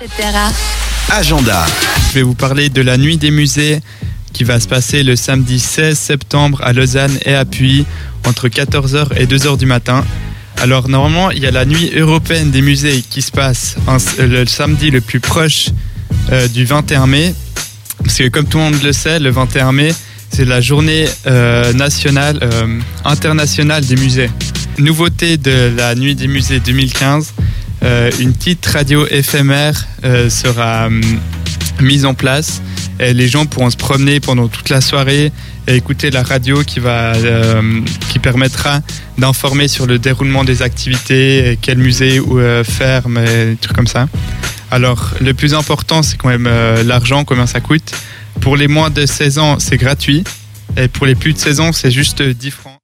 etc. Agenda. Je vais vous parler de la nuit des musées qui va se passer le samedi 16 septembre à Lausanne et à Puy entre 14h et 2h du matin. Alors normalement, il y a la nuit européenne des musées qui se passe un- le samedi le plus proche euh, du 21 mai. Parce que comme tout le monde le sait, le 21 mai, c'est la journée euh, nationale, euh, internationale des musées. Nouveauté de la nuit des musées 2015, euh, une petite radio éphémère euh, sera hum, mise en place. Et les gens pourront se promener pendant toute la soirée et écouter la radio qui, va, euh, qui permettra d'informer sur le déroulement des activités, quel musée ou ferme, et des trucs comme ça. Alors, le plus important, c'est quand même l'argent, combien ça coûte. Pour les moins de 16 ans, c'est gratuit. Et pour les plus de 16 ans, c'est juste 10 francs.